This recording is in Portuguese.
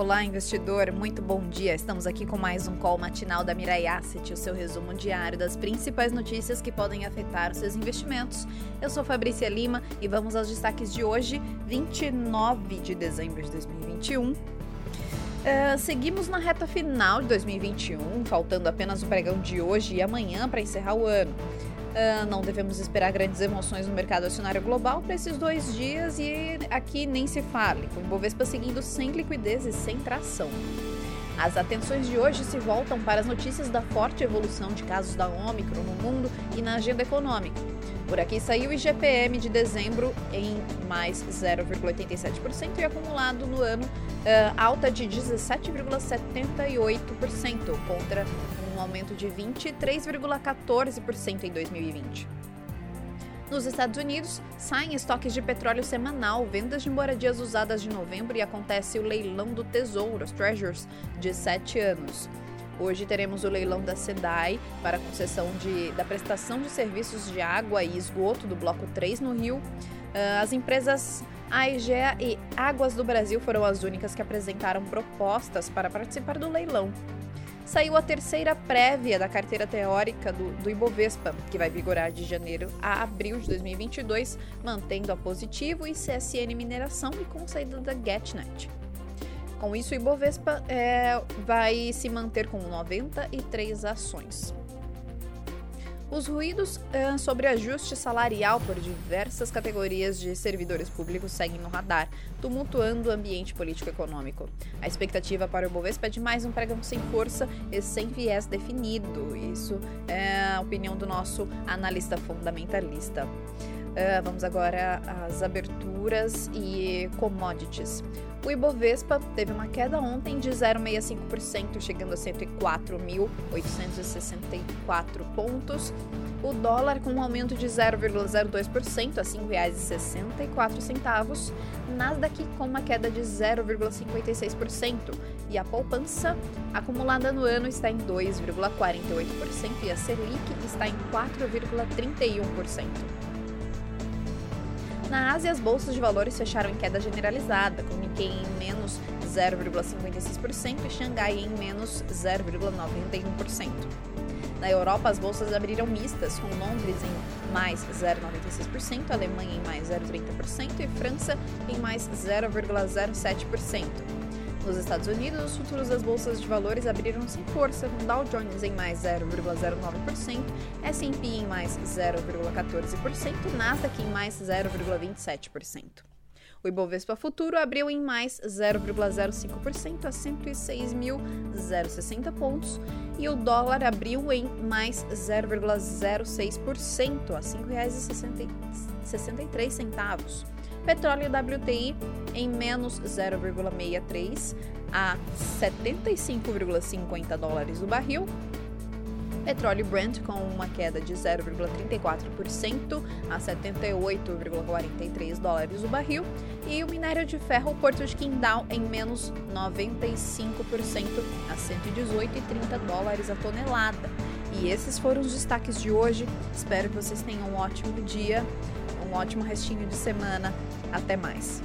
Olá, investidor, muito bom dia. Estamos aqui com mais um call matinal da Mirai Asset, o seu resumo diário das principais notícias que podem afetar os seus investimentos. Eu sou Fabrícia Lima e vamos aos destaques de hoje, 29 de dezembro de 2021. Uh, eh, seguimos na reta final de 2021, faltando apenas o pregão de hoje e amanhã para encerrar o ano. Uh, não devemos esperar grandes emoções no mercado acionário global para esses dois dias e aqui nem se fale, com o Ibovespa seguindo sem liquidez e sem tração. As atenções de hoje se voltam para as notícias da forte evolução de casos da Ômicron no mundo e na agenda econômica. Por aqui saiu o IGPM de dezembro em mais 0,87% e acumulado no ano uh, alta de 17,78% contra um aumento de 23,14% em 2020. Nos Estados Unidos, saem estoques de petróleo semanal, vendas de moradias usadas de novembro e acontece o leilão do Tesouro, os Treasures, de 7 anos. Hoje teremos o leilão da SEDAI para a concessão de, da prestação de serviços de água e esgoto do Bloco 3 no Rio. Ah, as empresas AEGEA e Águas do Brasil foram as únicas que apresentaram propostas para participar do leilão saiu a terceira prévia da carteira teórica do, do Ibovespa, que vai vigorar de janeiro a abril de 2022, mantendo a Positivo e CSN Mineração e com saída da GetNet. Com isso, o Ibovespa é, vai se manter com 93 ações. Os ruídos uh, sobre ajuste salarial por diversas categorias de servidores públicos seguem no radar, tumultuando o ambiente político-econômico. A expectativa para o Bovespa é de mais um pregão sem força e sem viés definido. Isso é a opinião do nosso analista fundamentalista. Uh, vamos agora às aberturas e commodities. O Ibovespa teve uma queda ontem de 0,65%, chegando a 104.864 pontos. O dólar com um aumento de 0,02% a R$ 5,64. Nasdaq com uma queda de 0,56%. E a poupança acumulada no ano está em 2,48% e a Selic está em 4,31%. Na Ásia, as bolsas de valores fecharam em queda generalizada, com Nikkei em menos 0,56% e Xangai em menos 0,91%. Na Europa, as bolsas abriram mistas, com Londres em mais 0,96%, Alemanha em mais 0,30% e França em mais 0,07%. Nos Estados Unidos, os futuros das bolsas de valores abriram sem força, com Dow Jones em mais 0,09%, S&P em mais 0,14% Nasdaq em mais 0,27%. O Ibovespa Futuro abriu em mais 0,05% a 106.060 pontos e o dólar abriu em mais 0,06% a R$ 5,63. Petróleo WTI em menos 0,63 a 75,50 dólares o barril. Petróleo Brent com uma queda de 0,34% a 78,43 dólares o barril. E o minério de ferro Porto de Qingdao em menos 95% a 118,30 dólares a tonelada. E esses foram os destaques de hoje. Espero que vocês tenham um ótimo dia um ótimo restinho de semana. Até mais.